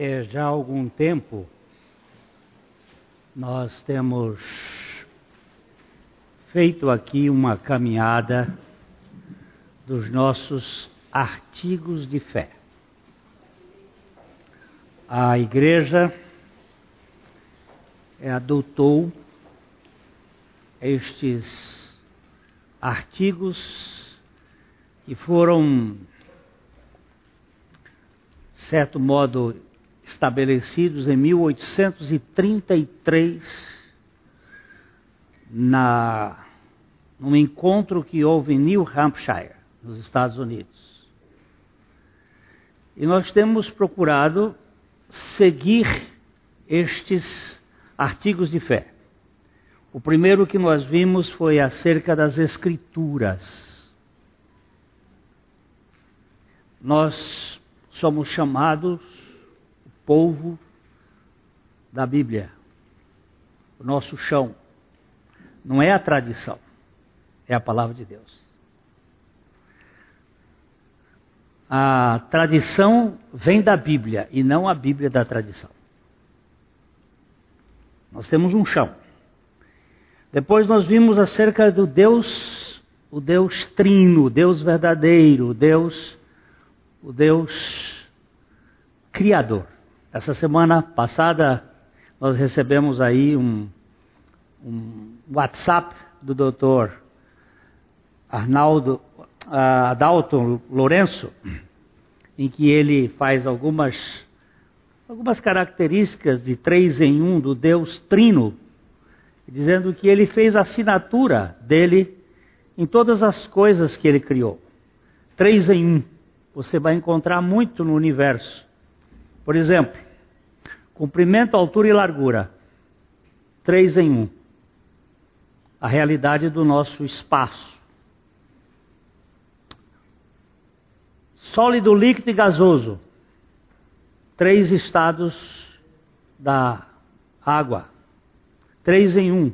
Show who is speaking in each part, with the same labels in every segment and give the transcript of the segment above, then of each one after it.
Speaker 1: é, já há algum tempo nós temos feito aqui uma caminhada dos nossos artigos de fé. A igreja adotou estes artigos que foram, de certo modo, estabelecidos em 1833 na num encontro que houve em New Hampshire, nos Estados Unidos. E nós temos procurado seguir estes artigos de fé. O primeiro que nós vimos foi acerca das Escrituras. Nós somos chamados povo da Bíblia, o nosso chão. Não é a tradição, é a palavra de Deus. A tradição vem da Bíblia e não a Bíblia da tradição. Nós temos um chão. Depois nós vimos acerca do Deus, o Deus trino, o Deus verdadeiro, o Deus, o Deus criador. Essa semana passada nós recebemos aí um, um WhatsApp do doutor Arnaldo uh, Adalton Lourenço, em que ele faz algumas, algumas características de três em um do Deus Trino, dizendo que ele fez a assinatura dele em todas as coisas que ele criou. Três em um. Você vai encontrar muito no universo. Por exemplo, comprimento, altura e largura. Três em um a realidade do nosso espaço. Sólido, líquido e gasoso. Três estados da água. Três em um.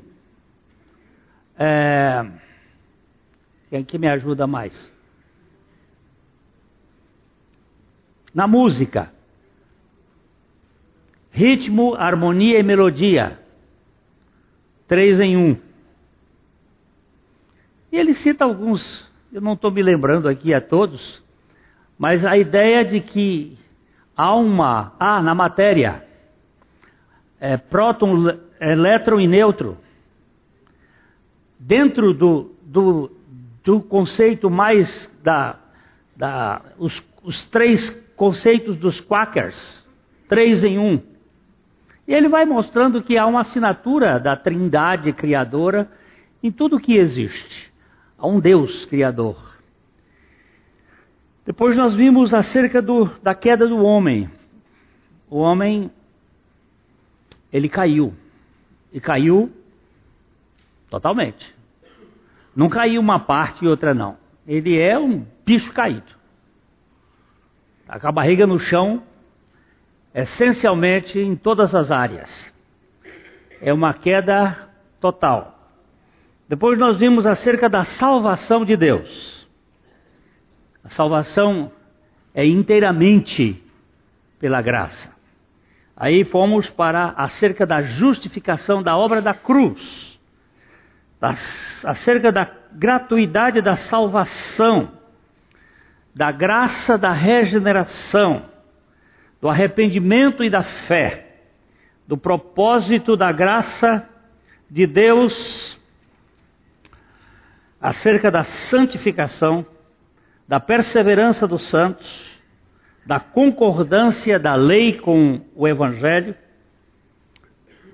Speaker 1: É... Quem que me ajuda mais? Na música. Ritmo, harmonia e melodia. Três em um. E ele cita alguns, eu não estou me lembrando aqui a todos, mas a ideia de que há uma, ah, na matéria, é, próton, elétron e neutro, dentro do, do, do conceito mais da, da os, os três conceitos dos Quakers, três em um. E ele vai mostrando que há uma assinatura da trindade criadora em tudo que existe a um Deus criador. Depois nós vimos acerca do, da queda do homem. O homem, ele caiu. E caiu totalmente. Não caiu uma parte e outra não. Ele é um bicho caído. Está com a barriga no chão, essencialmente em todas as áreas. É uma queda total. Depois nós vimos acerca da salvação de Deus. A salvação é inteiramente pela graça. Aí fomos para acerca da justificação da obra da cruz, acerca da gratuidade da salvação, da graça da regeneração, do arrependimento e da fé, do propósito da graça de Deus acerca da santificação, da perseverança dos santos, da concordância da lei com o Evangelho,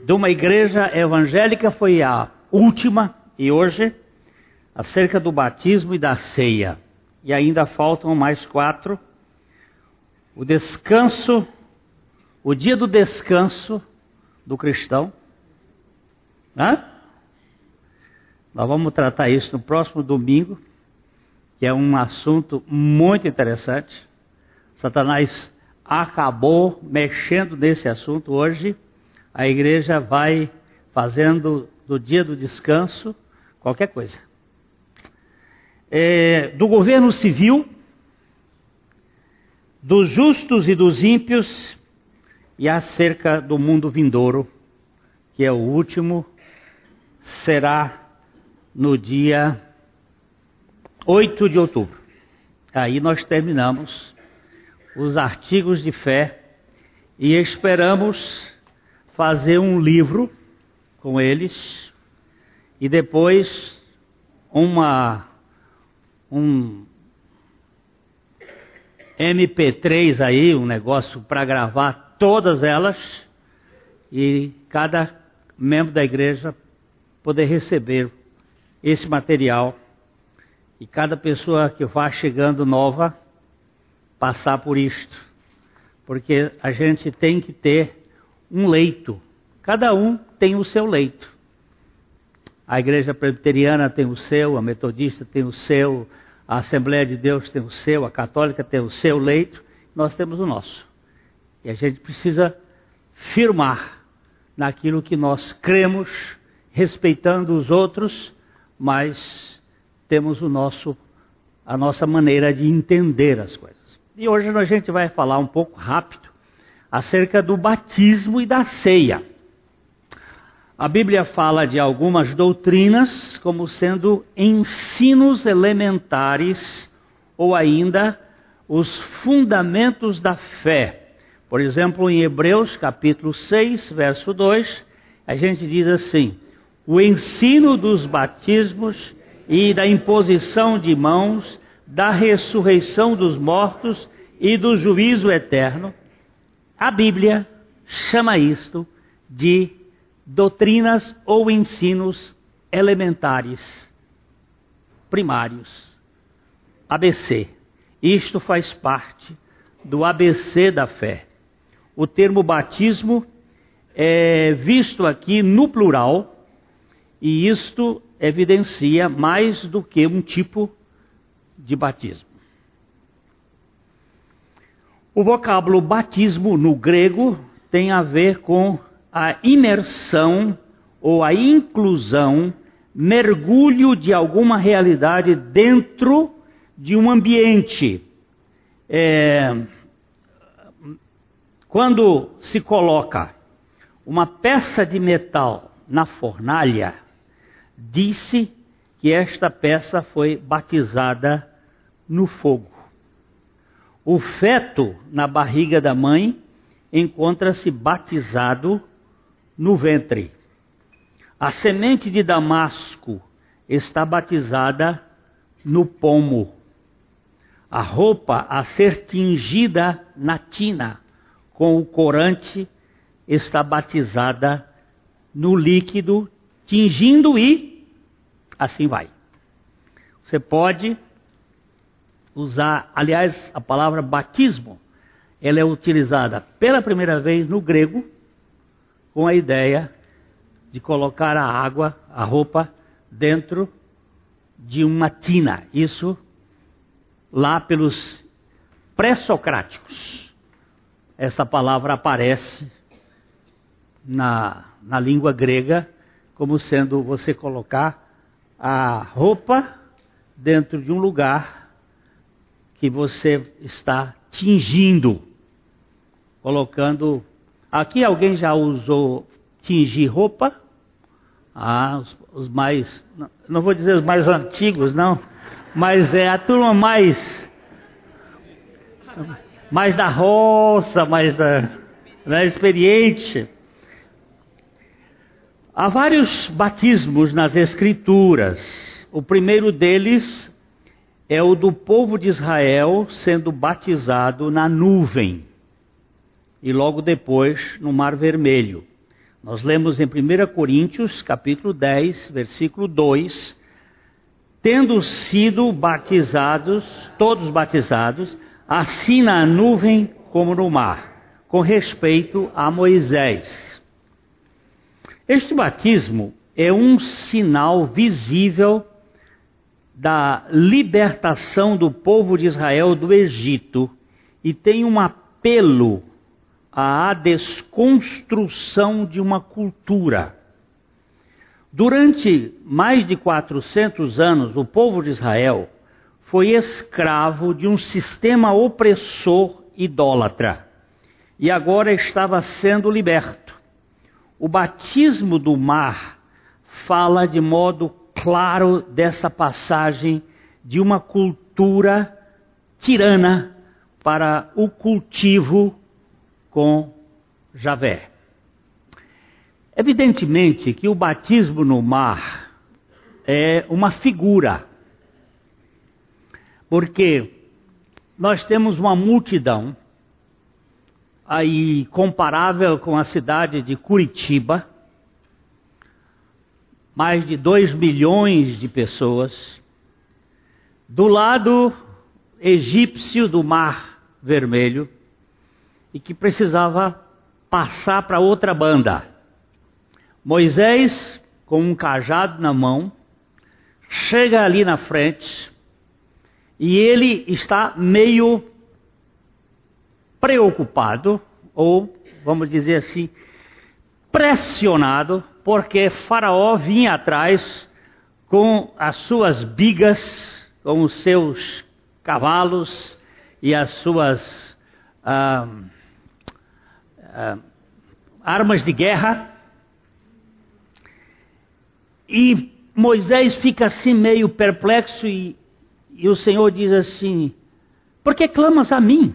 Speaker 1: de uma igreja evangélica foi a última, e hoje, acerca do batismo e da ceia. E ainda faltam mais quatro. O descanso, o dia do descanso do cristão. Hã? Nós vamos tratar isso no próximo domingo, que é um assunto muito interessante. Satanás acabou mexendo nesse assunto hoje. A igreja vai fazendo do dia do descanso qualquer coisa. É, do governo civil, dos justos e dos ímpios e acerca do mundo vindouro, que é o último, será no dia 8 de outubro. Aí nós terminamos os artigos de fé e esperamos fazer um livro com eles e depois uma um MP3 aí, um negócio para gravar todas elas e cada membro da igreja poder receber esse material. E cada pessoa que vá chegando nova passar por isto, porque a gente tem que ter um leito, cada um tem o seu leito. A igreja presbiteriana tem o seu, a metodista tem o seu, a Assembleia de Deus tem o seu, a católica tem o seu leito, nós temos o nosso. E a gente precisa firmar naquilo que nós cremos, respeitando os outros, mas temos o nosso a nossa maneira de entender as coisas. E hoje a gente vai falar um pouco rápido acerca do batismo e da ceia. A Bíblia fala de algumas doutrinas como sendo ensinos elementares ou ainda os fundamentos da fé. Por exemplo, em Hebreus capítulo 6, verso 2, a gente diz assim: o ensino dos batismos e da imposição de mãos, da ressurreição dos mortos e do juízo eterno. A Bíblia chama isto de doutrinas ou ensinos elementares, primários. ABC. Isto faz parte do ABC da fé. O termo batismo é visto aqui no plural, e isto evidencia mais do que um tipo de batismo. O vocábulo batismo no grego tem a ver com a imersão ou a inclusão, mergulho de alguma realidade dentro de um ambiente. É, quando se coloca uma peça de metal na fornalha, disse que esta peça foi batizada no fogo. O feto na barriga da mãe encontra-se batizado no ventre. A semente de Damasco está batizada no pomo. A roupa a ser tingida na tina com o corante está batizada no líquido, tingindo e assim vai. Você pode usar, aliás, a palavra batismo, ela é utilizada pela primeira vez no grego com a ideia de colocar a água, a roupa, dentro de uma tina. Isso lá pelos pré-socráticos. Essa palavra aparece na, na língua grega como sendo você colocar a roupa dentro de um lugar que você está tingindo, colocando Aqui alguém já usou tingir roupa? Ah, os, os mais, não, vou dizer os mais antigos, não, mas é a turma mais, mais da roça, mais da, né, experiente. Há vários batismos nas Escrituras. O primeiro deles é o do povo de Israel sendo batizado na nuvem e logo depois no Mar Vermelho. Nós lemos em 1 Coríntios, capítulo 10, versículo 2, tendo sido batizados, todos batizados, assim na nuvem como no mar, com respeito a Moisés. Este batismo é um sinal visível da libertação do povo de Israel do Egito e tem um apelo à desconstrução de uma cultura. Durante mais de 400 anos, o povo de Israel foi escravo de um sistema opressor idólatra. e agora estava sendo liberto. O batismo do mar fala de modo claro dessa passagem de uma cultura tirana para o cultivo com Javé. Evidentemente que o batismo no mar é uma figura, porque nós temos uma multidão aí comparável com a cidade de Curitiba, mais de 2 milhões de pessoas, do lado egípcio do Mar Vermelho, e que precisava passar para outra banda. Moisés, com um cajado na mão, chega ali na frente e ele está meio preocupado, ou vamos dizer assim, pressionado, porque Faraó vinha atrás com as suas bigas, com os seus cavalos e as suas ah, ah, armas de guerra. E Moisés fica assim meio perplexo e, e o Senhor diz assim: Por que clamas a mim?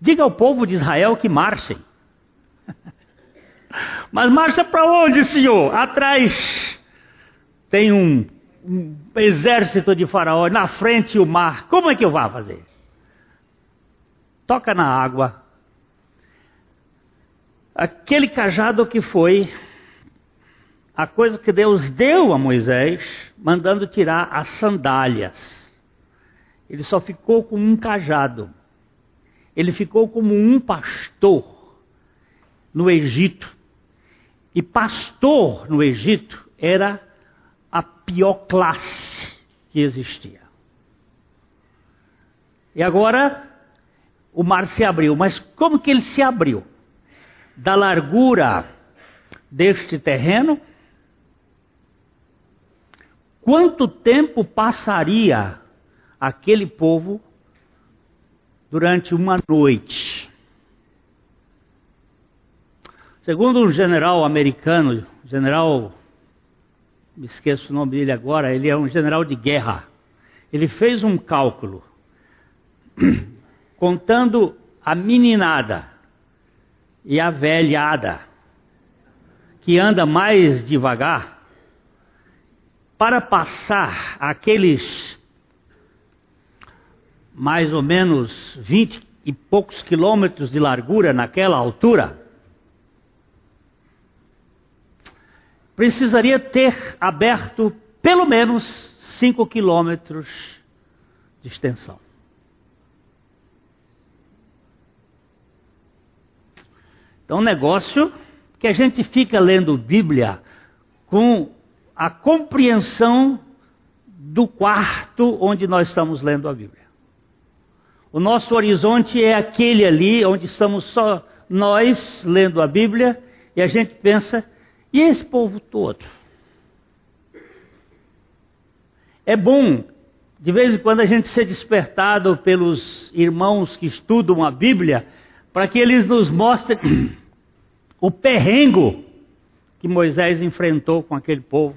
Speaker 1: Diga ao povo de Israel que marchem. Mas marcha para onde, Senhor? Atrás tem um, um, exército de faraó, na frente o mar. Como é que eu vou fazer? Toca na água. Aquele cajado que foi a coisa que Deus deu a Moisés, mandando tirar as sandálias. Ele só ficou com um cajado. Ele ficou como um pastor no Egito. E pastor no Egito era a pior classe que existia. E agora o mar se abriu. Mas como que ele se abriu? Da largura deste terreno? Quanto tempo passaria aquele povo durante uma noite. Segundo um general americano, general, me esqueço o nome dele agora, ele é um general de guerra. Ele fez um cálculo contando a meninada e a velhada que anda mais devagar para passar aqueles mais ou menos 20 e poucos quilômetros de largura naquela altura, precisaria ter aberto pelo menos 5 quilômetros de extensão. Então, um negócio que a gente fica lendo Bíblia com a compreensão do quarto onde nós estamos lendo a Bíblia. O nosso horizonte é aquele ali onde estamos só nós lendo a Bíblia e a gente pensa, e esse povo todo? É bom, de vez em quando, a gente ser despertado pelos irmãos que estudam a Bíblia, para que eles nos mostrem o perrengo que Moisés enfrentou com aquele povo.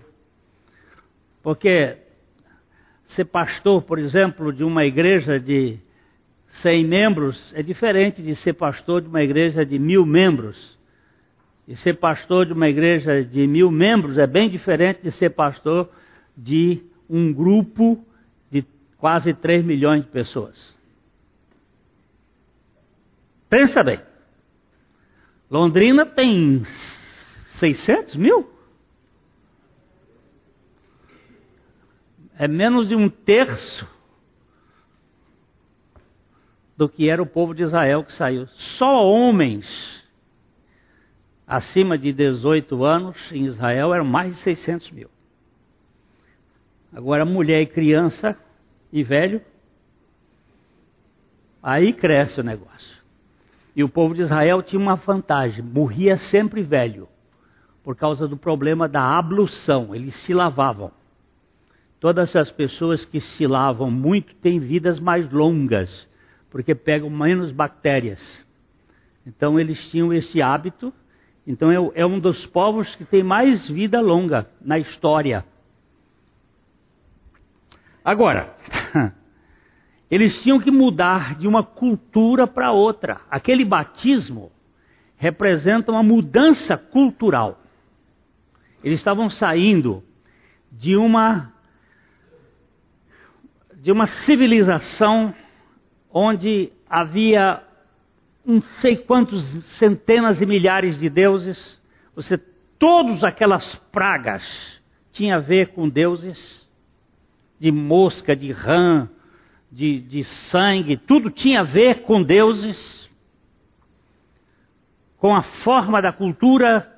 Speaker 1: Porque ser pastor, por exemplo, de uma igreja de 100 membros é diferente de ser pastor de uma igreja de mil membros. E ser pastor de uma igreja de mil membros é bem diferente de ser pastor de um grupo de quase 3 milhões de pessoas. Pensa bem. Londrina tem 600 mil? É menos de um terço do que era o povo de Israel que saiu. Só homens acima de 18 anos em Israel eram mais de 600 mil. Agora, mulher e criança e velho, aí cresce o negócio. E o povo de Israel tinha uma vantagem: morria sempre velho, por causa do problema da ablução, eles se lavavam. Todas as pessoas que se lavam muito têm vidas mais longas, porque pegam menos bactérias. Então eles tinham esse hábito. Então é, é um dos povos que tem mais vida longa na história. Agora, eles tinham que mudar de uma cultura para outra. Aquele batismo representa uma mudança cultural. Eles estavam saindo de uma de uma civilização onde havia não sei quantos centenas e milhares de deuses. Você todas aquelas pragas tinha a ver com deuses de mosca, de rã, de, de sangue, tudo tinha a ver com deuses, com a forma da cultura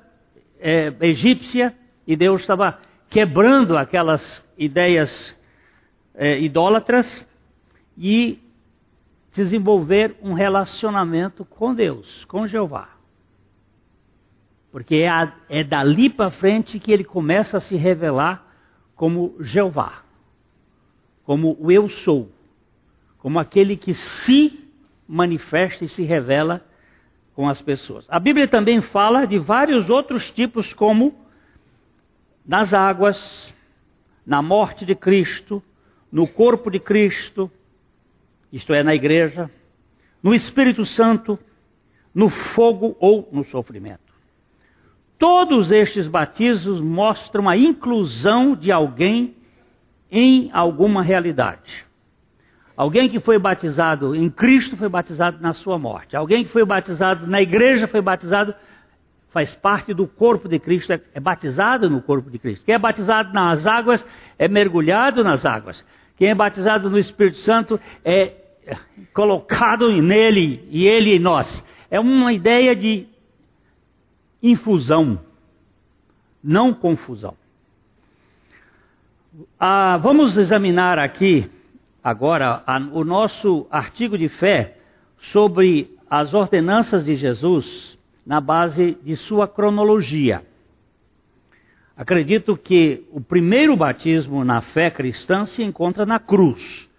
Speaker 1: é, egípcia, e Deus estava quebrando aquelas ideias é, idólatras e desenvolver um relacionamento com Deus, com Jeová. Porque é, a, é dali para frente que ele começa a se revelar como Jeová como o eu sou, como aquele que se manifesta e se revela com as pessoas. A Bíblia também fala de vários outros tipos, como nas águas, na morte de Cristo, no corpo de Cristo, isto é, na igreja, no Espírito Santo, no fogo ou no sofrimento. Todos estes batismos mostram a inclusão de alguém em alguma realidade. Alguém que foi batizado em Cristo foi batizado na sua morte. Alguém que foi batizado na igreja foi batizado, faz parte do corpo de Cristo, é, é batizado no corpo de Cristo. Quem é batizado nas águas é mergulhado nas águas. Quem é batizado no Espírito Santo é colocado nele e ele em nós. É uma ideia de infusão, não confusão. Ah, vamos examinar aqui agora a, o nosso artigo de fé sobre as ordenanças de Jesus na base de sua cronologia. Acredito que o primeiro batismo na fé cristã se encontra na cruz,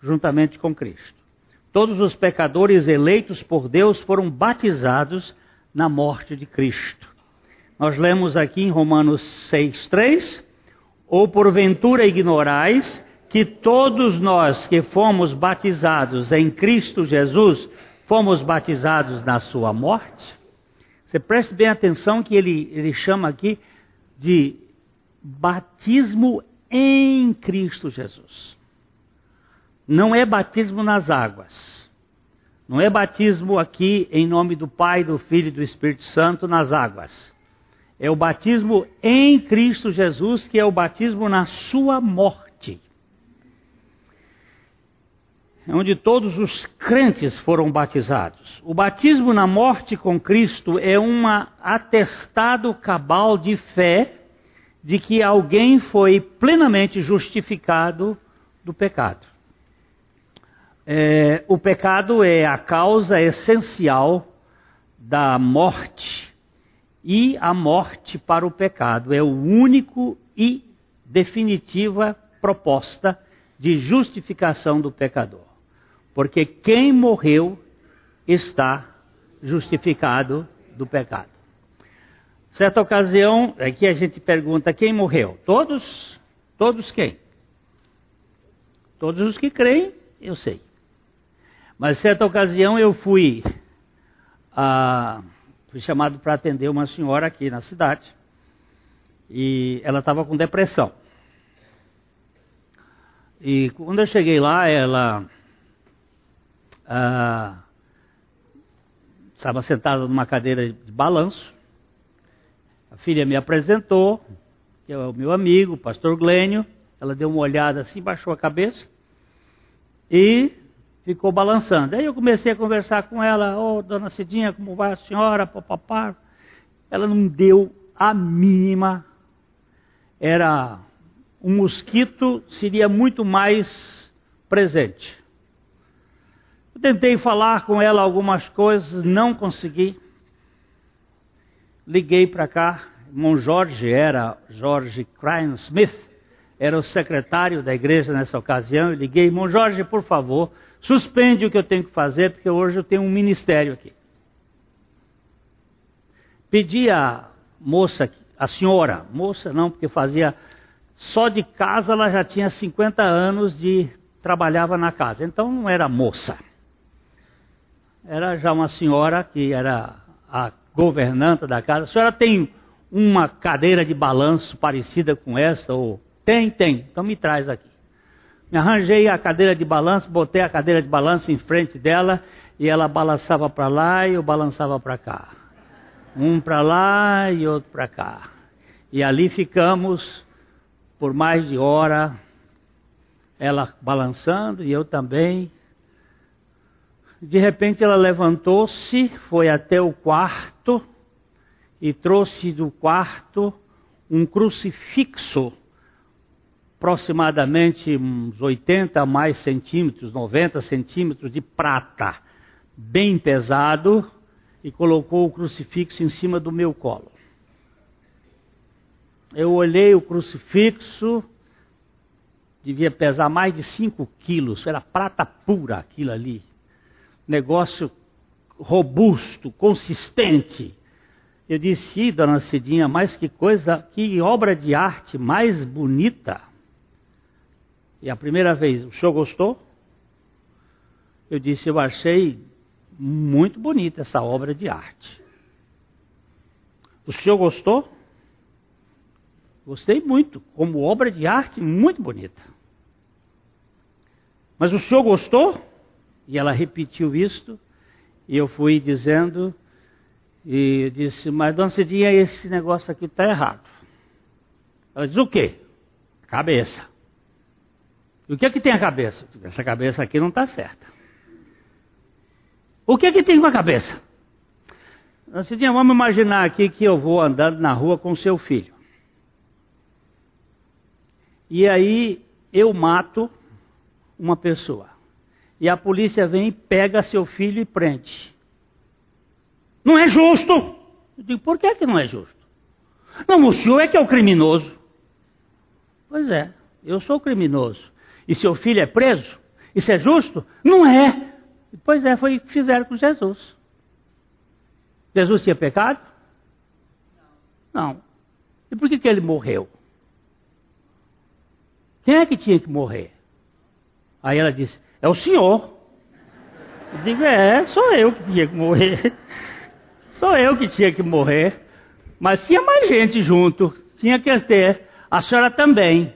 Speaker 1: juntamente com Cristo. Todos os pecadores eleitos por Deus foram batizados na morte de Cristo. Nós lemos aqui em Romanos 6,3 ou porventura ignorais que todos nós que fomos batizados em Cristo Jesus, fomos batizados na sua morte? Você preste bem atenção que ele, ele chama aqui de batismo em Cristo Jesus. Não é batismo nas águas. Não é batismo aqui em nome do Pai, do Filho e do Espírito Santo nas águas. É o batismo em Cristo Jesus, que é o batismo na sua morte. É onde todos os crentes foram batizados. O batismo na morte com Cristo é um atestado cabal de fé de que alguém foi plenamente justificado do pecado. É, o pecado é a causa essencial da morte e a morte para o pecado. É o único e definitiva proposta de justificação do pecador. Porque quem morreu está justificado do pecado. Certa ocasião, aqui a gente pergunta quem morreu? Todos? Todos quem? Todos os que creem, eu sei. Mas certa ocasião eu fui a Fui chamado para atender uma senhora aqui na cidade. E ela estava com depressão. E quando eu cheguei lá, ela ah, estava sentada numa cadeira de balanço. A filha me apresentou, que é o meu amigo, o pastor Glênio. Ela deu uma olhada assim, baixou a cabeça e ficou balançando. Aí eu comecei a conversar com ela, ô oh, dona Cidinha, como vai a senhora, papapá. Ela não deu a mínima. Era um mosquito, seria muito mais presente. Eu tentei falar com ela algumas coisas, não consegui. Liguei para cá, irmão Jorge era Jorge Crane Smith, era o secretário da igreja nessa ocasião. Eu liguei, irmão Jorge, por favor, Suspende o que eu tenho que fazer, porque hoje eu tenho um ministério aqui. Pedi a moça, a senhora, moça não, porque fazia só de casa ela já tinha 50 anos de trabalhava na casa. Então não era moça. Era já uma senhora que era a governanta da casa. A senhora tem uma cadeira de balanço parecida com essa ou tem, tem. Então me traz aqui. Me arranjei a cadeira de balanço, botei a cadeira de balanço em frente dela e ela balançava para lá e eu balançava para cá. Um para lá e outro para cá. E ali ficamos por mais de hora, ela balançando e eu também. De repente ela levantou-se, foi até o quarto e trouxe do quarto um crucifixo, aproximadamente uns 80 mais centímetros, 90 centímetros de prata, bem pesado, e colocou o crucifixo em cima do meu colo. Eu olhei o crucifixo, devia pesar mais de 5 quilos, era prata pura aquilo ali. Negócio robusto, consistente. Eu disse, dona Cidinha, mas que coisa, que obra de arte mais bonita. E a primeira vez, o senhor gostou? Eu disse, eu achei muito bonita essa obra de arte. O senhor gostou? Gostei muito, como obra de arte muito bonita. Mas o senhor gostou? E ela repetiu isto, e eu fui dizendo, e disse, mas dona Cidinha, esse negócio aqui está errado. Ela diz, o quê? Cabeça. E o que é que tem a cabeça? Essa cabeça aqui não está certa. O que é que tem com a cabeça? Dona Cidinha, vamos imaginar aqui que eu vou andando na rua com seu filho. E aí eu mato uma pessoa. E a polícia vem, pega seu filho e prende. Não é justo. Eu digo, por que, que não é justo? Não, o senhor é que é o criminoso. Pois é, eu sou criminoso. E seu filho é preso? Isso é justo? Não é. Pois é, foi o que fizeram com Jesus. Jesus tinha pecado? Não. E por que, que ele morreu? Quem é que tinha que morrer? Aí ela disse: É o senhor. Eu digo: É, sou eu que tinha que morrer. Sou eu que tinha que morrer. Mas tinha mais gente junto. Tinha que ter. A senhora também.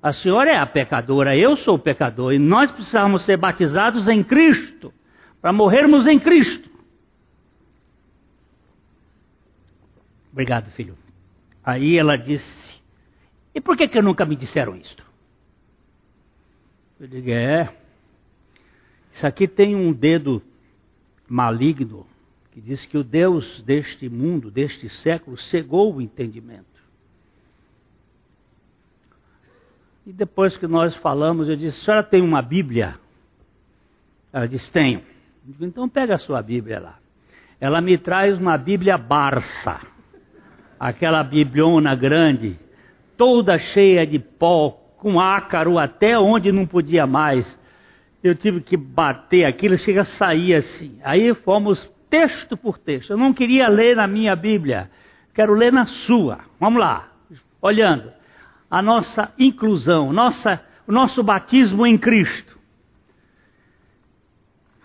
Speaker 1: A senhora é a pecadora, eu sou o pecador. E nós precisamos ser batizados em Cristo. Para morrermos em Cristo. Obrigado, filho. Aí ela disse: E por que, que nunca me disseram isto? Eu digo: É. Isso aqui tem um dedo maligno que diz que o Deus deste mundo, deste século, cegou o entendimento. E depois que nós falamos, eu disse: A senhora tem uma Bíblia? Ela disse: Tenho. Digo, então pega a sua Bíblia lá. Ela me traz uma Bíblia Barça, aquela bibliona grande, toda cheia de pó, com ácaro até onde não podia mais. Eu tive que bater aquilo, chega a sair assim. Aí fomos texto por texto. Eu não queria ler na minha Bíblia, quero ler na sua. Vamos lá, olhando. A nossa inclusão, nossa, o nosso batismo em Cristo.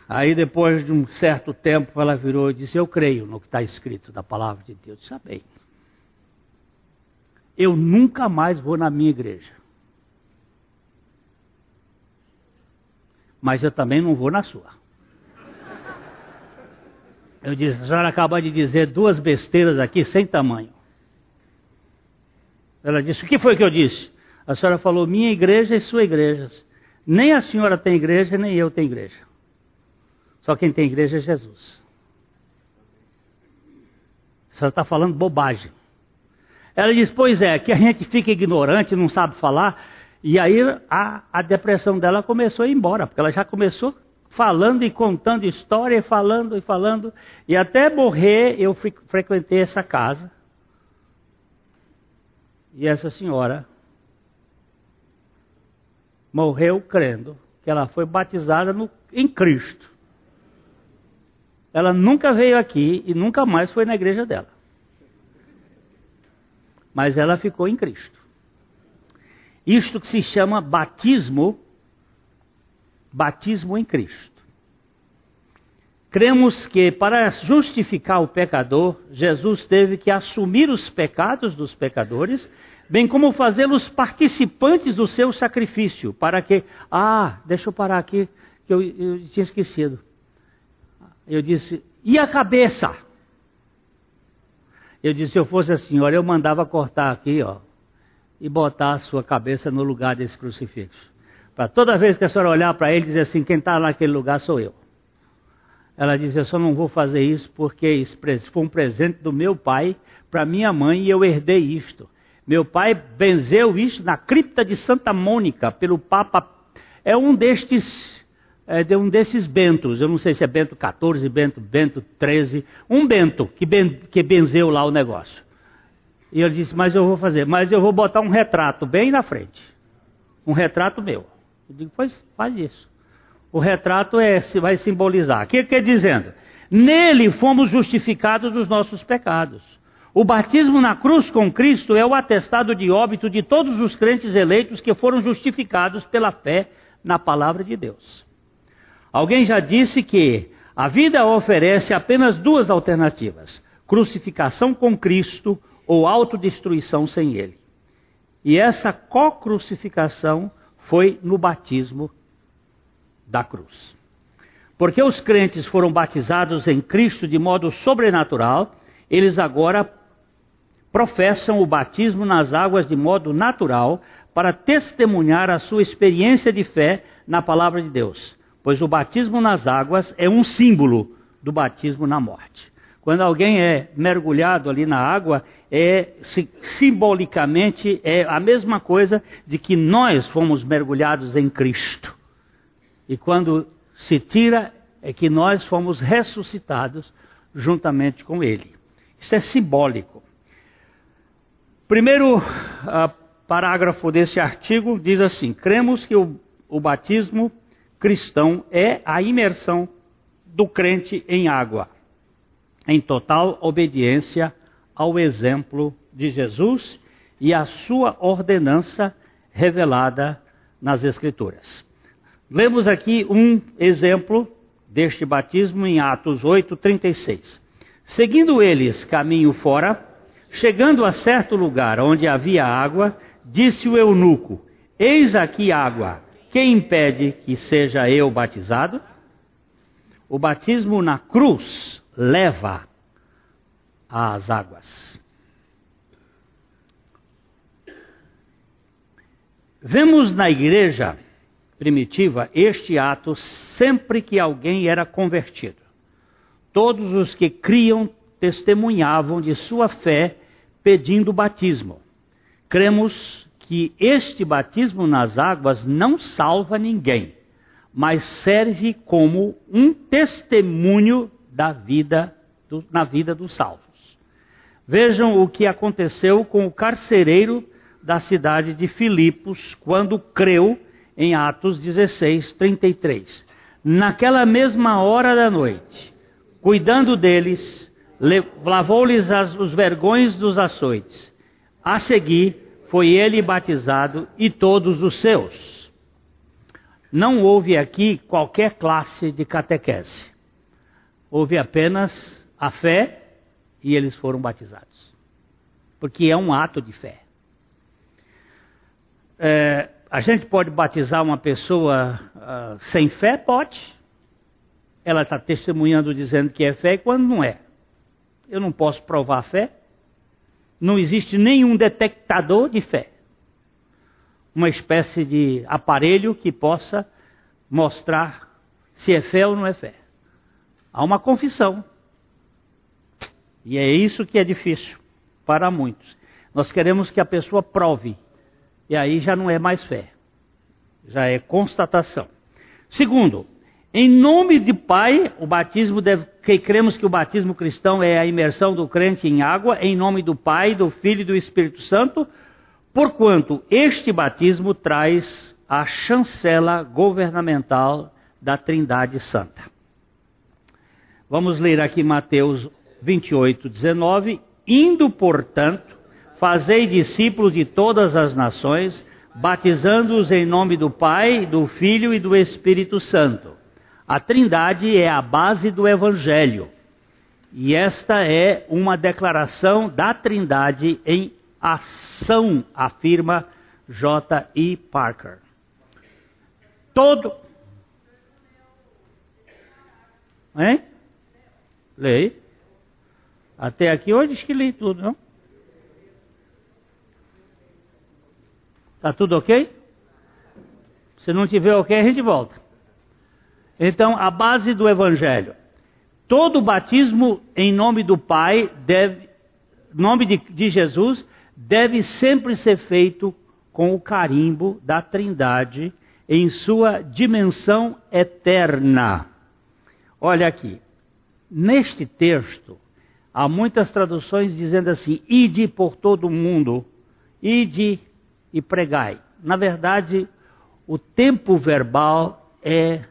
Speaker 1: Aí depois de um certo tempo ela virou e disse: Eu creio no que está escrito da palavra de Deus. Bem. Eu nunca mais vou na minha igreja. Mas eu também não vou na sua. Eu disse, a senhora acaba de dizer duas besteiras aqui sem tamanho. Ela disse, o que foi que eu disse? A senhora falou minha igreja e sua igreja. Nem a senhora tem igreja, nem eu tenho igreja. Só quem tem igreja é Jesus. A senhora está falando bobagem. Ela diz, pois é, que a gente fica ignorante, não sabe falar. E aí a, a depressão dela começou a ir embora, porque ela já começou falando e contando história, e falando e falando. E até morrer eu frequentei essa casa. E essa senhora morreu crendo que ela foi batizada no, em Cristo. Ela nunca veio aqui e nunca mais foi na igreja dela. Mas ela ficou em Cristo. Isto que se chama batismo, batismo em Cristo. Cremos que para justificar o pecador, Jesus teve que assumir os pecados dos pecadores, bem como fazê-los participantes do seu sacrifício, para que, ah, deixa eu parar aqui, que eu, eu tinha esquecido. Eu disse, e a cabeça? Eu disse, se eu fosse a senhora, eu mandava cortar aqui, ó, e botar a sua cabeça no lugar desse crucifixo. Para toda vez que a senhora olhar para ele, dizer assim, quem está naquele lugar sou eu. Ela disse, eu só não vou fazer isso porque isso foi um presente do meu pai para minha mãe e eu herdei isto. Meu pai benzeu isto na cripta de Santa Mônica pelo Papa. É um destes é, de um desses bentos, eu não sei se é Bento 14, Bento, Bento 13, um bento que, ben, que benzeu lá o negócio. E ele disse, mas eu vou fazer, mas eu vou botar um retrato bem na frente. Um retrato meu. Eu digo, pois faz isso. O retrato é, vai simbolizar. O que quer dizendo? Nele fomos justificados dos nossos pecados. O batismo na cruz com Cristo é o atestado de óbito de todos os crentes eleitos que foram justificados pela fé na palavra de Deus. Alguém já disse que a vida oferece apenas duas alternativas: crucificação com Cristo ou autodestruição sem Ele. E essa co-crucificação foi no batismo da cruz. Porque os crentes foram batizados em Cristo de modo sobrenatural, eles agora professam o batismo nas águas de modo natural para testemunhar a sua experiência de fé na palavra de Deus pois o batismo nas águas é um símbolo do batismo na morte. Quando alguém é mergulhado ali na água, é simbolicamente é a mesma coisa de que nós fomos mergulhados em Cristo. E quando se tira, é que nós fomos ressuscitados juntamente com Ele. Isso é simbólico. Primeiro uh, parágrafo desse artigo diz assim: cremos que o, o batismo cristão é a imersão do crente em água, em total obediência ao exemplo de Jesus e à sua ordenança revelada nas Escrituras. Lemos aqui um exemplo deste batismo em Atos 8:36. Seguindo eles caminho fora, chegando a certo lugar onde havia água, disse o eunuco: Eis aqui água quem impede que seja eu batizado? O batismo na cruz leva às águas. Vemos na igreja primitiva este ato sempre que alguém era convertido. Todos os que criam testemunhavam de sua fé pedindo batismo. Cremos que este batismo nas águas não salva ninguém, mas serve como um testemunho da vida do, na vida dos salvos. Vejam o que aconteceu com o carcereiro da cidade de Filipos quando creu em Atos 16, 33. Naquela mesma hora da noite, cuidando deles, lavou-lhes os vergões dos açoites. A seguir, foi ele batizado e todos os seus. Não houve aqui qualquer classe de catequese. Houve apenas a fé e eles foram batizados. Porque é um ato de fé. É, a gente pode batizar uma pessoa uh, sem fé? Pode. Ela está testemunhando dizendo que é fé e quando não é. Eu não posso provar a fé não existe nenhum detectador de fé. Uma espécie de aparelho que possa mostrar se é fé ou não é fé. Há uma confissão. E é isso que é difícil para muitos. Nós queremos que a pessoa prove. E aí já não é mais fé. Já é constatação. Segundo, em nome de Pai, o batismo deve, que cremos que o batismo cristão é a imersão do crente em água, em nome do Pai, do Filho e do Espírito Santo, porquanto este batismo traz a chancela governamental da Trindade Santa. Vamos ler aqui Mateus 28, 19. Indo, portanto, fazei discípulos de todas as nações, batizando-os em nome do Pai, do Filho e do Espírito Santo. A Trindade é a base do Evangelho. E esta é uma declaração da Trindade em ação, afirma J. E. Parker. Todo. Hein? Lei. Até aqui hoje acho que li tudo, não? Tá tudo ok? Se não tiver ok, a gente volta. Então, a base do Evangelho. Todo batismo em nome do Pai, deve, nome de, de Jesus, deve sempre ser feito com o carimbo da Trindade em sua dimensão eterna. Olha aqui, neste texto, há muitas traduções dizendo assim: ide por todo o mundo, ide e pregai. Na verdade, o tempo verbal é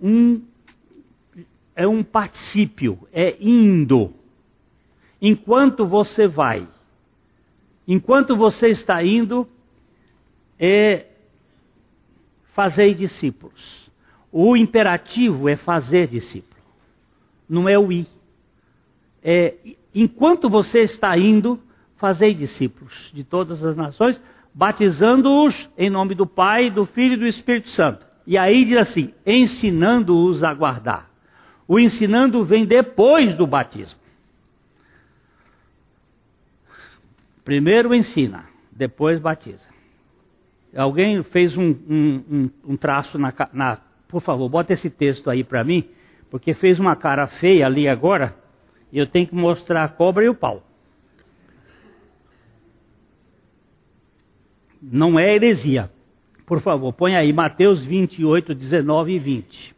Speaker 1: um, é um particípio, é indo. Enquanto você vai, enquanto você está indo, é fazer discípulos. O imperativo é fazer discípulo, não é o ir. É, enquanto você está indo, fazei discípulos de todas as nações, batizando-os em nome do Pai, do Filho e do Espírito Santo. E aí diz assim: ensinando-os a guardar. O ensinando vem depois do batismo. Primeiro ensina, depois batiza. Alguém fez um, um, um traço na, na. Por favor, bota esse texto aí para mim, porque fez uma cara feia ali agora, eu tenho que mostrar a cobra e o pau. não é heresia. Por favor, põe aí Mateus 28, 19 e 20.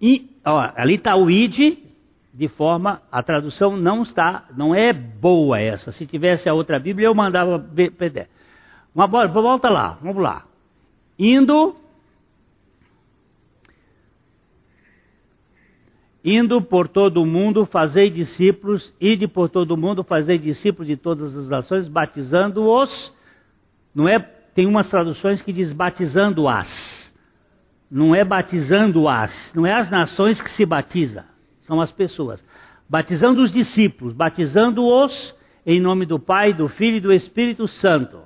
Speaker 1: E ó, ali está o id, de forma, a tradução não está, não é boa essa. Se tivesse a outra Bíblia, eu mandava PDF. Uma volta lá, vamos lá. Indo Indo por todo o mundo, fazei discípulos, ide por todo o mundo, fazei discípulos de todas as nações, batizando-os. Não é, tem umas traduções que diz batizando-as. Não é batizando-as, não é as nações que se batiza, são as pessoas. Batizando os discípulos, batizando-os em nome do Pai, do Filho e do Espírito Santo.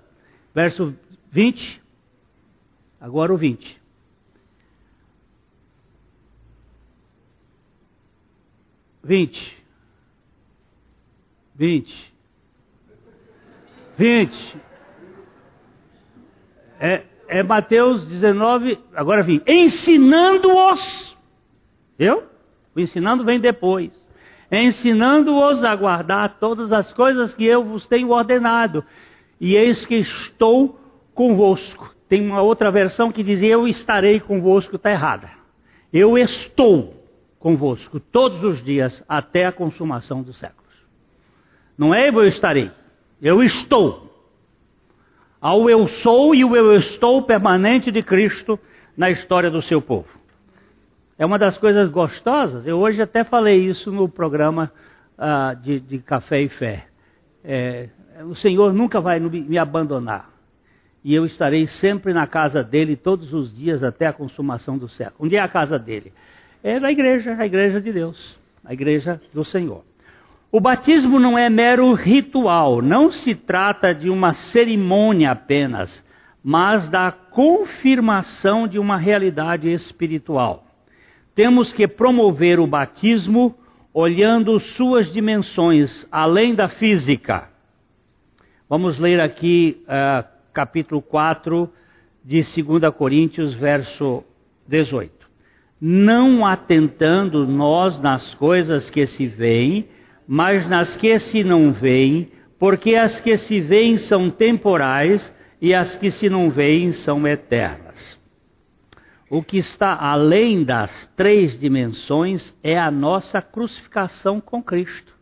Speaker 1: Verso 20. Agora o 20. 20. 20. 20. É, é Mateus 19, agora vim. Ensinando-os. Eu? O ensinando vem depois. Ensinando-os a guardar todas as coisas que eu vos tenho ordenado. E eis que estou convosco. Tem uma outra versão que diz: Eu estarei convosco, está errada. Eu estou convosco todos os dias até a consumação dos séculos. Não é eu estarei, eu estou. Ao eu sou e o eu estou permanente de Cristo na história do seu povo. É uma das coisas gostosas. Eu hoje até falei isso no programa uh, de, de, Café e Fé. É, o Senhor nunca vai me abandonar. E eu estarei sempre na casa dele todos os dias até a consumação do século. Onde é a casa dele? é da igreja, a igreja de Deus, a igreja do Senhor. O batismo não é mero ritual, não se trata de uma cerimônia apenas, mas da confirmação de uma realidade espiritual. Temos que promover o batismo olhando suas dimensões, além da física. Vamos ler aqui uh, capítulo 4 de 2 Coríntios, verso 18 não atentando nós nas coisas que se veem, mas nas que se não veem, porque as que se veem são temporais e as que se não veem são eternas. O que está além das três dimensões é a nossa crucificação com Cristo.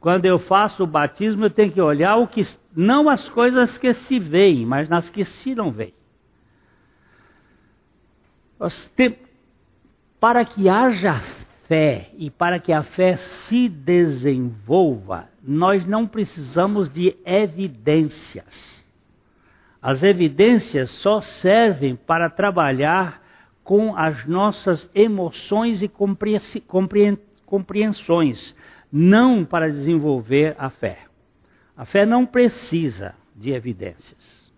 Speaker 1: Quando eu faço o batismo, eu tenho que olhar o que não as coisas que se veem, mas nas que se não veem. Para que haja fé e para que a fé se desenvolva, nós não precisamos de evidências. As evidências só servem para trabalhar com as nossas emoções e compreensões, não para desenvolver a fé. A fé não precisa de evidências.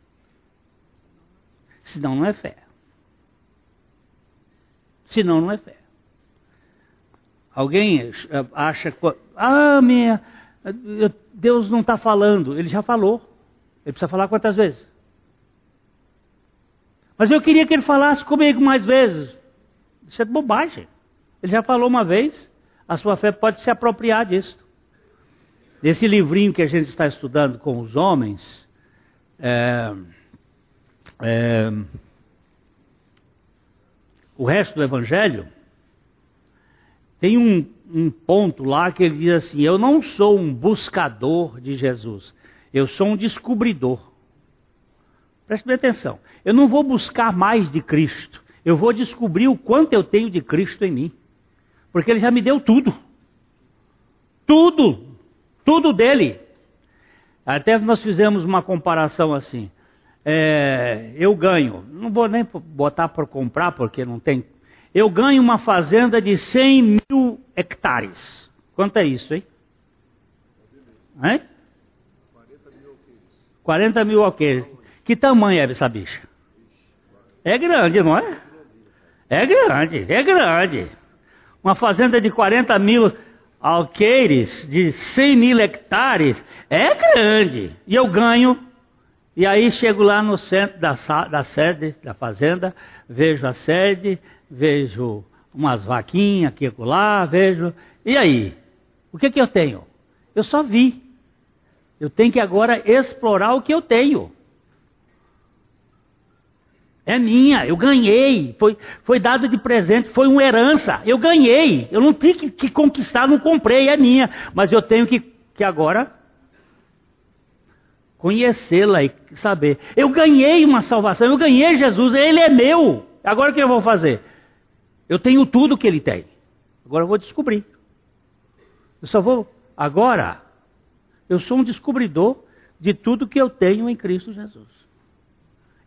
Speaker 1: Senão não é fé. Senão não é fé. Alguém acha, ah, minha, Deus não está falando. Ele já falou. Ele precisa falar quantas vezes? Mas eu queria que ele falasse comigo mais vezes. Isso é bobagem. Ele já falou uma vez, a sua fé pode se apropriar disso. Desse livrinho que a gente está estudando com os homens, é, é, o resto do Evangelho, tem um, um ponto lá que ele diz assim: Eu não sou um buscador de Jesus, eu sou um descobridor. Preste bem atenção. Eu não vou buscar mais de Cristo. Eu vou descobrir o quanto eu tenho de Cristo em mim. Porque Ele já me deu tudo. Tudo. Tudo dele. Até nós fizemos uma comparação assim. É, eu ganho, não vou nem botar para comprar porque não tem. Eu ganho uma fazenda de 100 mil hectares. Quanto é isso, hein? Hein? 40 mil alqueires. Que tamanho é essa bicha? É grande, não é? É grande, é grande. Uma fazenda de 40 mil alqueires, de 100 mil hectares, é grande. E eu ganho. E aí chego lá no centro da, da sede da fazenda, vejo a sede, vejo umas vaquinhas aqui e lá, vejo. E aí? O que, que eu tenho? Eu só vi. Eu tenho que agora explorar o que eu tenho. É minha, eu ganhei, foi, foi dado de presente, foi uma herança, eu ganhei, eu não tinha que, que conquistar, não comprei, é minha, mas eu tenho que, que agora conhecê-la e saber. Eu ganhei uma salvação, eu ganhei Jesus, ele é meu, agora o que eu vou fazer? Eu tenho tudo que ele tem, agora eu vou descobrir. Eu só vou, agora, eu sou um descobridor de tudo que eu tenho em Cristo Jesus.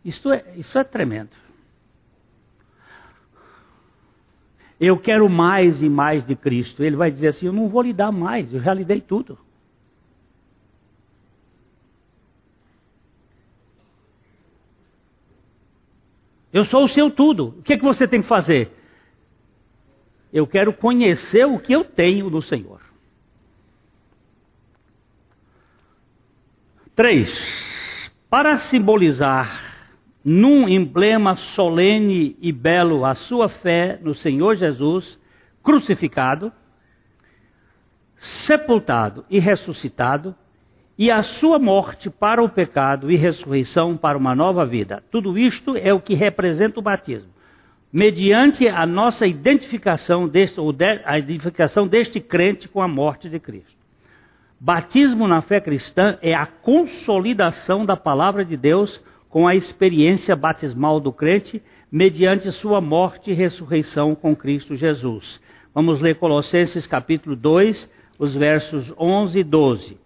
Speaker 1: Isso é, isso é tremendo. Eu quero mais e mais de Cristo. Ele vai dizer assim: Eu não vou lhe dar mais, eu já lhe dei tudo. Eu sou o seu tudo. O que, é que você tem que fazer? Eu quero conhecer o que eu tenho no Senhor. Três. Para simbolizar num emblema solene e belo a sua fé no Senhor Jesus, crucificado, sepultado e ressuscitado, e a sua morte para o pecado e ressurreição para uma nova vida. Tudo isto é o que representa o batismo. Mediante a nossa identificação deste, ou de, a identificação deste crente com a morte de Cristo. Batismo na fé cristã é a consolidação da palavra de Deus com a experiência batismal do crente, mediante sua morte e ressurreição com Cristo Jesus. Vamos ler Colossenses capítulo 2, os versos 11 e 12.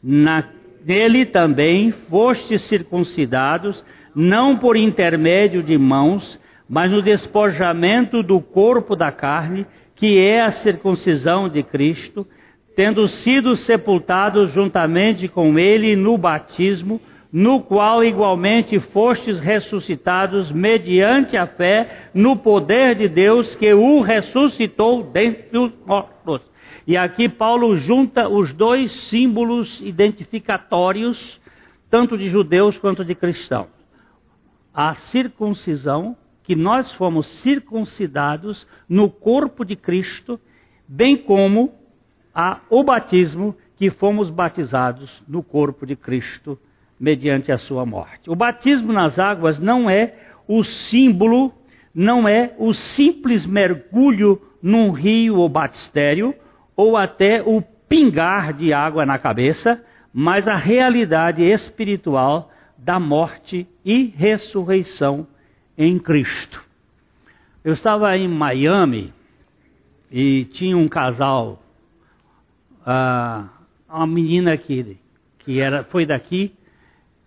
Speaker 1: Na, nele também fostes circuncidados, não por intermédio de mãos, mas no despojamento do corpo da carne, que é a circuncisão de Cristo, tendo sido sepultados juntamente com ele no batismo, no qual igualmente fostes ressuscitados mediante a fé no poder de Deus que o ressuscitou dentre os mortos. E aqui Paulo junta os dois símbolos identificatórios, tanto de judeus quanto de cristãos. A circuncisão, que nós fomos circuncidados no corpo de Cristo, bem como a, o batismo, que fomos batizados no corpo de Cristo mediante a sua morte. O batismo nas águas não é o símbolo não é o simples mergulho num rio ou batistério, ou até o pingar de água na cabeça, mas a realidade espiritual da morte e ressurreição em Cristo. Eu estava em Miami e tinha um casal, uh, uma menina que, que era, foi daqui,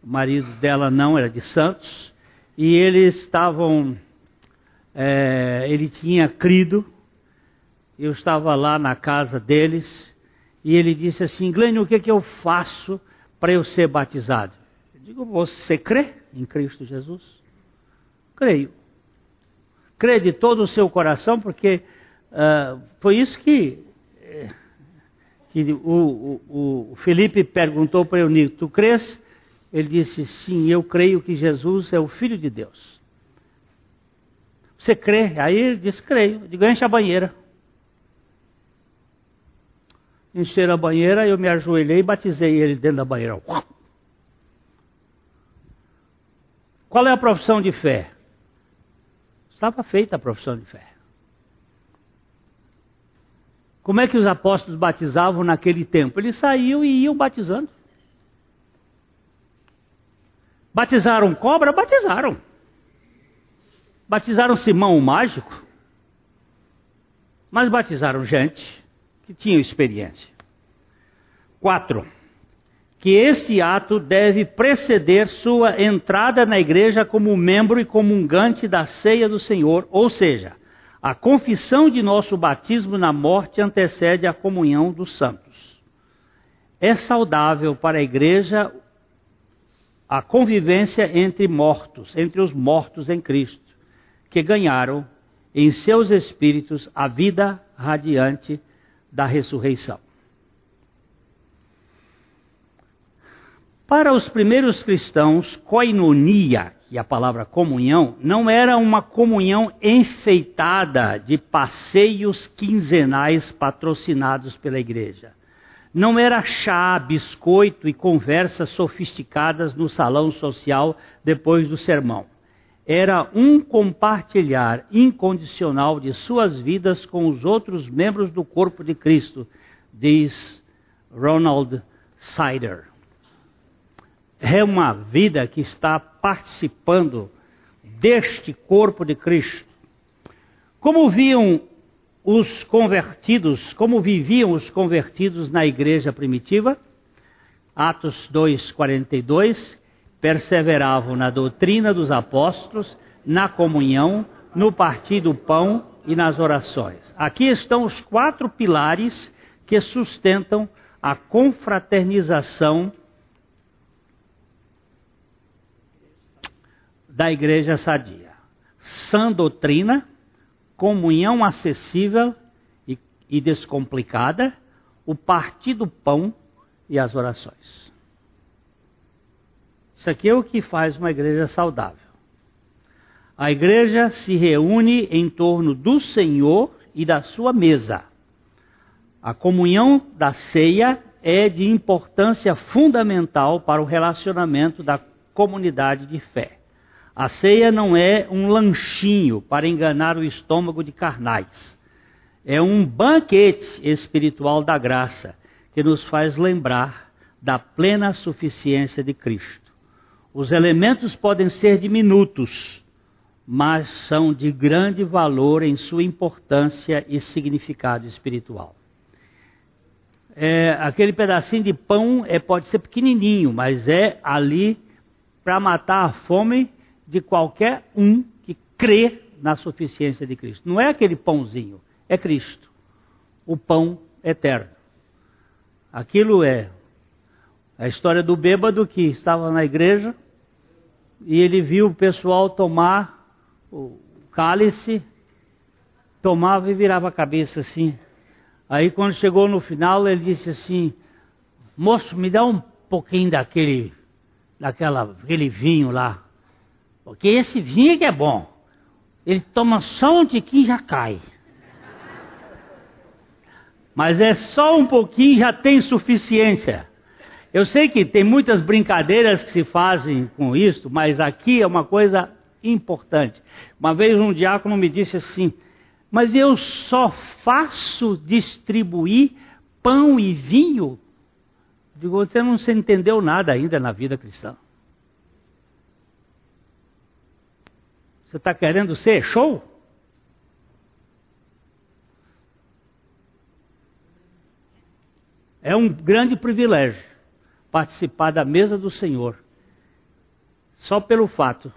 Speaker 1: marido dela não era de Santos, e eles estavam, é, ele tinha crido, eu estava lá na casa deles, e ele disse assim, Glênio, o que, é que eu faço para eu ser batizado? Eu digo, você crê em Cristo Jesus? Creio crê de todo o seu coração, porque uh, foi isso que, que o, o, o Felipe perguntou para Eunico: Tu crês? Ele disse: Sim, eu creio que Jesus é o Filho de Deus. Você crê? Aí ele disse: Creio. Eu digo: Enche a banheira. Encheram a banheira, eu me ajoelhei e batizei ele dentro da banheira. Qual é a profissão de fé? Estava feita a profissão de fé. Como é que os apóstolos batizavam naquele tempo? Eles saíam e iam batizando. Batizaram cobra? Batizaram. Batizaram Simão o mágico? Mas batizaram gente que tinha experiência. Quatro que este ato deve preceder sua entrada na igreja como membro e comungante da ceia do Senhor, ou seja, a confissão de nosso batismo na morte antecede a comunhão dos santos. É saudável para a igreja a convivência entre mortos, entre os mortos em Cristo, que ganharam em seus espíritos a vida radiante da ressurreição. Para os primeiros cristãos, koinonia, que é a palavra comunhão, não era uma comunhão enfeitada de passeios quinzenais patrocinados pela igreja. Não era chá, biscoito e conversas sofisticadas no salão social depois do sermão. Era um compartilhar incondicional de suas vidas com os outros membros do corpo de Cristo, diz Ronald Sider é uma vida que está participando deste corpo de Cristo. Como viam os convertidos, como viviam os convertidos na igreja primitiva? Atos 2:42 perseveravam na doutrina dos apóstolos, na comunhão, no partir do pão e nas orações. Aqui estão os quatro pilares que sustentam a confraternização da igreja sadia. Sã doutrina, comunhão acessível e, e descomplicada, o partir do pão e as orações. Isso aqui é o que faz uma igreja saudável. A igreja se reúne em torno do Senhor e da sua mesa. A comunhão da ceia é de importância fundamental para o relacionamento da comunidade de fé. A ceia não é um lanchinho para enganar o estômago de carnais. É um banquete espiritual da graça que nos faz lembrar da plena suficiência de Cristo. Os elementos podem ser diminutos, mas são de grande valor em sua importância e significado espiritual. É, aquele pedacinho de pão é, pode ser pequenininho, mas é ali para matar a fome de qualquer um que crê na suficiência de Cristo. Não é aquele pãozinho, é Cristo, o pão eterno. Aquilo é a história do bêbado que estava na igreja e ele viu o pessoal tomar o cálice, tomava e virava a cabeça assim. Aí quando chegou no final, ele disse assim: Moço, me dá um pouquinho daquele, daquela, aquele vinho lá. Porque esse vinho que é bom. Ele toma só um tiquinho e já cai. Mas é só um pouquinho já tem suficiência. Eu sei que tem muitas brincadeiras que se fazem com isso, mas aqui é uma coisa importante. Uma vez um diácono me disse assim: Mas eu só faço distribuir pão e vinho? Digo, você não se entendeu nada ainda na vida cristã. Você está querendo ser show? É um grande privilégio participar da mesa do Senhor, só pelo fato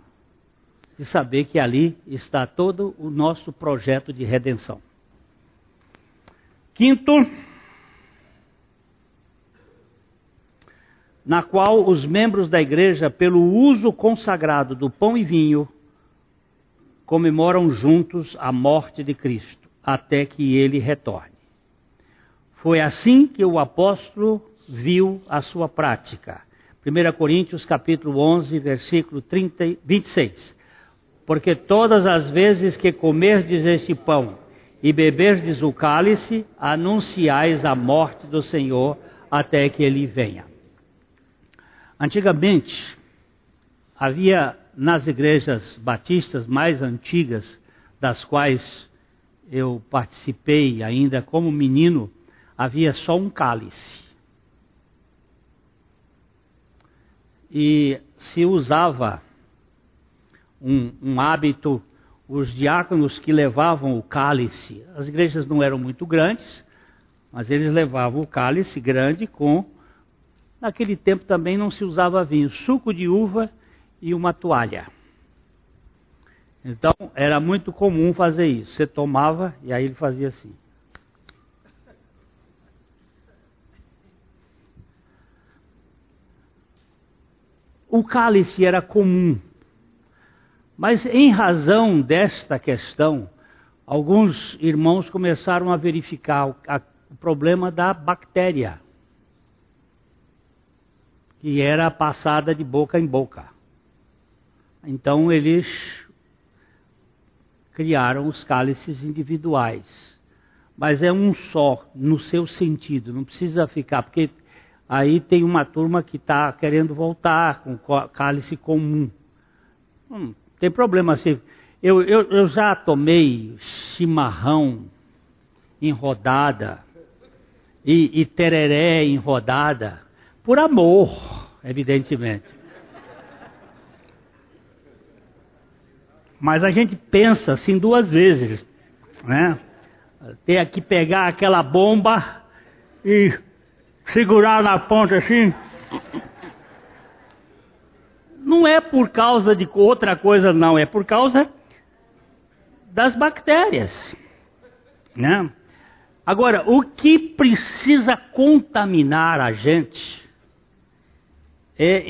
Speaker 1: de saber que ali está todo o nosso projeto de redenção. Quinto, na qual os membros da igreja, pelo uso consagrado do pão e vinho, comemoram juntos a morte de Cristo, até que ele retorne. Foi assim que o apóstolo viu a sua prática. 1 Coríntios capítulo 11, versículo 30, 26. Porque todas as vezes que comerdes este pão e beberdes o cálice, anunciais a morte do Senhor até que ele venha. Antigamente, havia nas igrejas batistas mais antigas, das quais eu participei ainda como menino, havia só um cálice. E se usava um, um hábito, os diáconos que levavam o cálice, as igrejas não eram muito grandes, mas eles levavam o cálice grande com. Naquele tempo também não se usava vinho, suco de uva e uma toalha. Então era muito comum fazer isso. Você tomava e aí ele fazia assim. o cálice era comum. Mas em razão desta questão, alguns irmãos começaram a verificar o, problema da bactéria, que era passada de boca em boca. Então eles criaram os cálices individuais. Mas é um só, no seu sentido, não precisa ficar, porque Aí tem uma turma que está querendo voltar com cálice comum. Hum, tem problema assim. Eu, eu, eu já tomei chimarrão em rodada e, e tereré em rodada por amor, evidentemente. Mas a gente pensa assim duas vezes, né? Tem que pegar aquela bomba e segurar na ponta assim. Não é por causa de outra coisa, não, é por causa das bactérias. Né? Agora, o que precisa contaminar a gente é,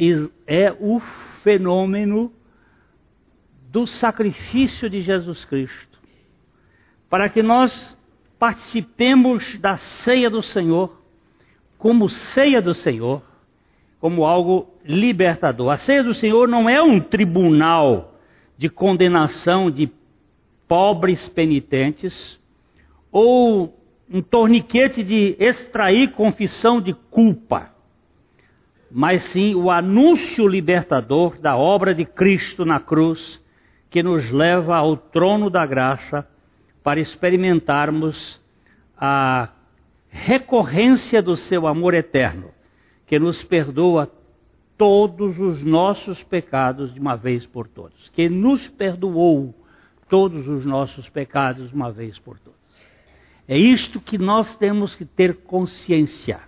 Speaker 1: é o fenômeno do sacrifício de Jesus Cristo. Para que nós participemos da ceia do Senhor como ceia do Senhor, como algo libertador. A ceia do Senhor não é um tribunal de condenação de pobres penitentes ou um torniquete de extrair confissão de culpa, mas sim o anúncio libertador da obra de Cristo na cruz, que nos leva ao trono da graça para experimentarmos a recorrência do seu amor eterno, que nos perdoa todos os nossos pecados de uma vez por todas, que nos perdoou todos os nossos pecados de uma vez por todas. É isto que nós temos que ter consciência.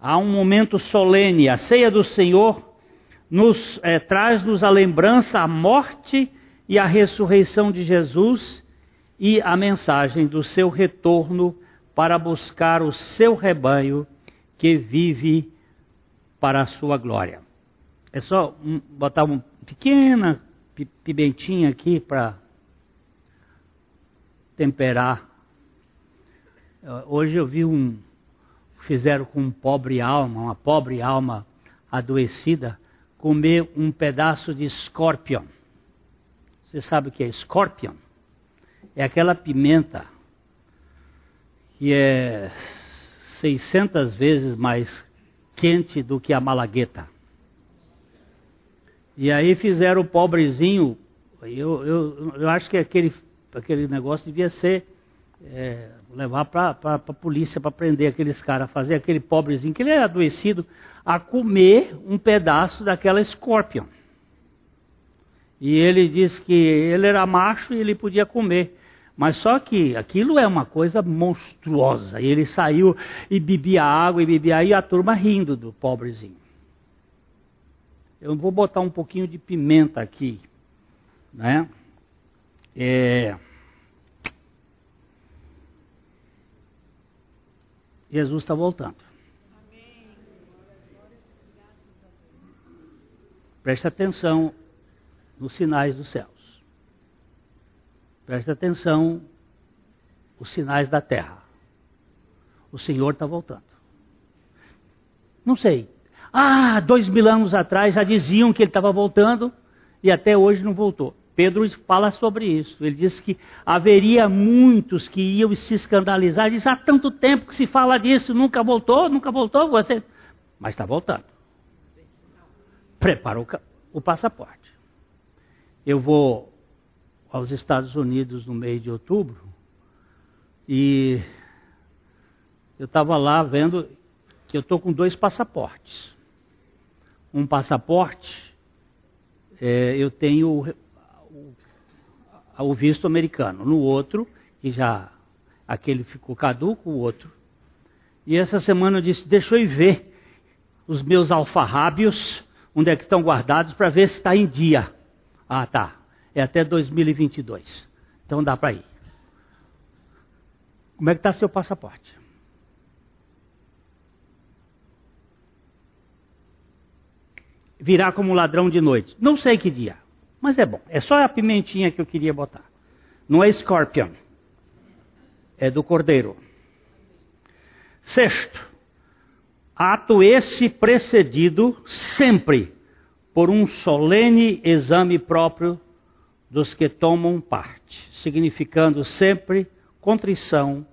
Speaker 1: Há um momento solene, a ceia do Senhor nos é, traz-nos a lembrança, a morte e a ressurreição de Jesus e a mensagem do seu retorno para buscar o seu rebanho que vive para a sua glória. É só um, botar uma pequena pimentinha aqui para temperar. Hoje eu vi um fizeram com um pobre alma, uma pobre alma adoecida, comer um pedaço de escorpião. Você sabe o que é escorpião? É aquela pimenta que é 600 vezes mais quente do que a malagueta. E aí fizeram o pobrezinho Eu, eu, eu acho que aquele, aquele negócio devia ser é, levar para a polícia para prender aqueles caras, fazer aquele pobrezinho, que ele é adoecido, a comer um pedaço daquela Scorpion. E ele disse que ele era macho e ele podia comer. Mas só que aquilo é uma coisa monstruosa. E ele saiu e bebia água e bebia aí a turma rindo do pobrezinho. Eu vou botar um pouquinho de pimenta aqui, né? É... Jesus está voltando. Preste atenção nos sinais dos céus. Preste atenção os sinais da terra. O Senhor está voltando. Não sei. Ah, dois mil anos atrás já diziam que ele estava voltando e até hoje não voltou. Pedro fala sobre isso. Ele diz que haveria muitos que iam se escandalizar. Diz: há tanto tempo que se fala disso, nunca voltou, nunca voltou. Você, mas está voltando. Prepara o, o passaporte. Eu vou aos Estados Unidos no mês de outubro e eu estava lá vendo que eu estou com dois passaportes. Um passaporte, é, eu tenho o, o, o, visto americano. No outro, que já aquele ficou caduco, o outro. E essa semana eu disse, deixa eu ver os meus alfarrábios, onde é que estão guardados, para ver se está em dia. Ah, tá é até 2022. Então dá para ir. Como é que está seu passaporte? Virá como ladrão de noite. Não sei que dia, mas é bom. É só a pimentinha que eu queria botar. Não é Scorpion. É do Cordeiro. Sexto, ato esse precedido sempre por um solene exame próprio dos que tomam parte, significando sempre contrição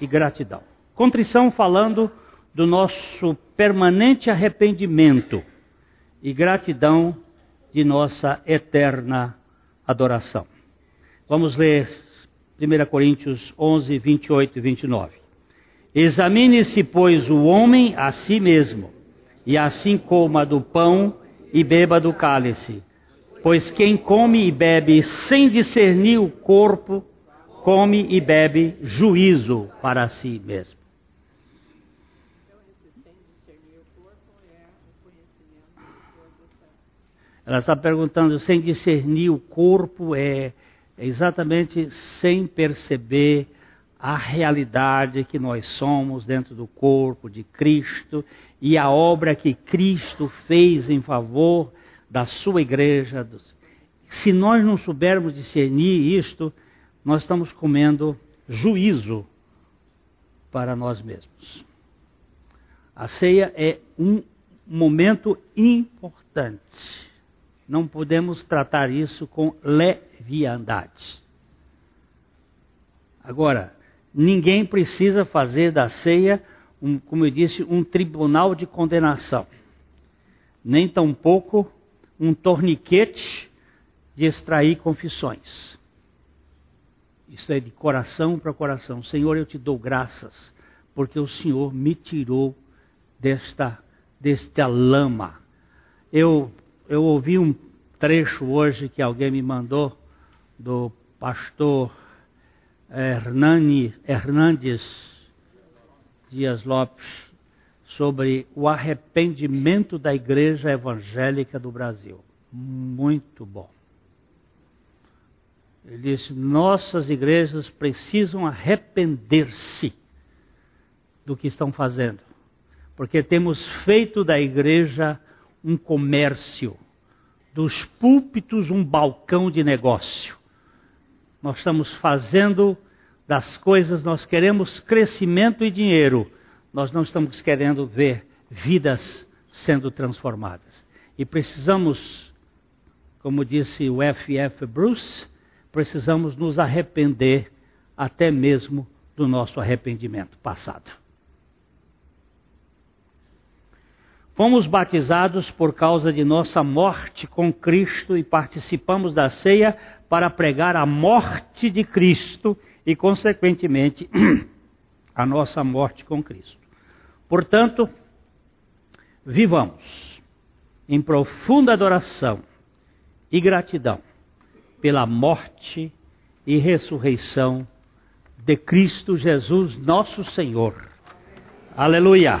Speaker 1: e gratidão. Contrição falando do nosso permanente arrependimento e gratidão de nossa eterna adoração. Vamos ler 1 Coríntios 11, 28 e 29. Examine-se, pois, o homem a si mesmo, e assim coma do pão e beba do cálice Pois quem come e bebe sem discernir o corpo, come e bebe juízo para si mesmo. Ela está perguntando sem discernir o corpo é, é exatamente sem perceber a realidade que nós somos dentro do corpo de Cristo e a obra que Cristo fez em favor da sua igreja. Se nós não soubermos discernir isto, nós estamos comendo juízo para nós mesmos. A ceia é um momento importante. Não podemos tratar isso com leviandade. Agora, ninguém precisa fazer da ceia, um, como eu disse, um tribunal de condenação. Nem tampouco um torniquete de extrair confissões. Isso é de coração para coração. Senhor, eu te dou graças, porque o Senhor me tirou desta, desta lama. Eu, eu ouvi um trecho hoje que alguém me mandou do pastor Hernani, Hernandes Dias Lopes, sobre o arrependimento da igreja evangélica do Brasil. Muito bom. Ele disse: nossas igrejas precisam arrepender-se do que estão fazendo, porque temos feito da igreja um comércio, dos púlpitos um balcão de negócio. Nós estamos fazendo das coisas, nós queremos crescimento e dinheiro, nós não estamos querendo ver vidas sendo transformadas. E precisamos, como disse o F.F. Bruce, precisamos nos arrepender até mesmo do nosso arrependimento passado. Fomos batizados por causa de nossa morte com Cristo e participamos da ceia para pregar a morte de Cristo e, consequentemente, a nossa morte com Cristo. Portanto, vivamos em profunda adoração e gratidão pela morte e ressurreição de Cristo Jesus, nosso Senhor. Aleluia!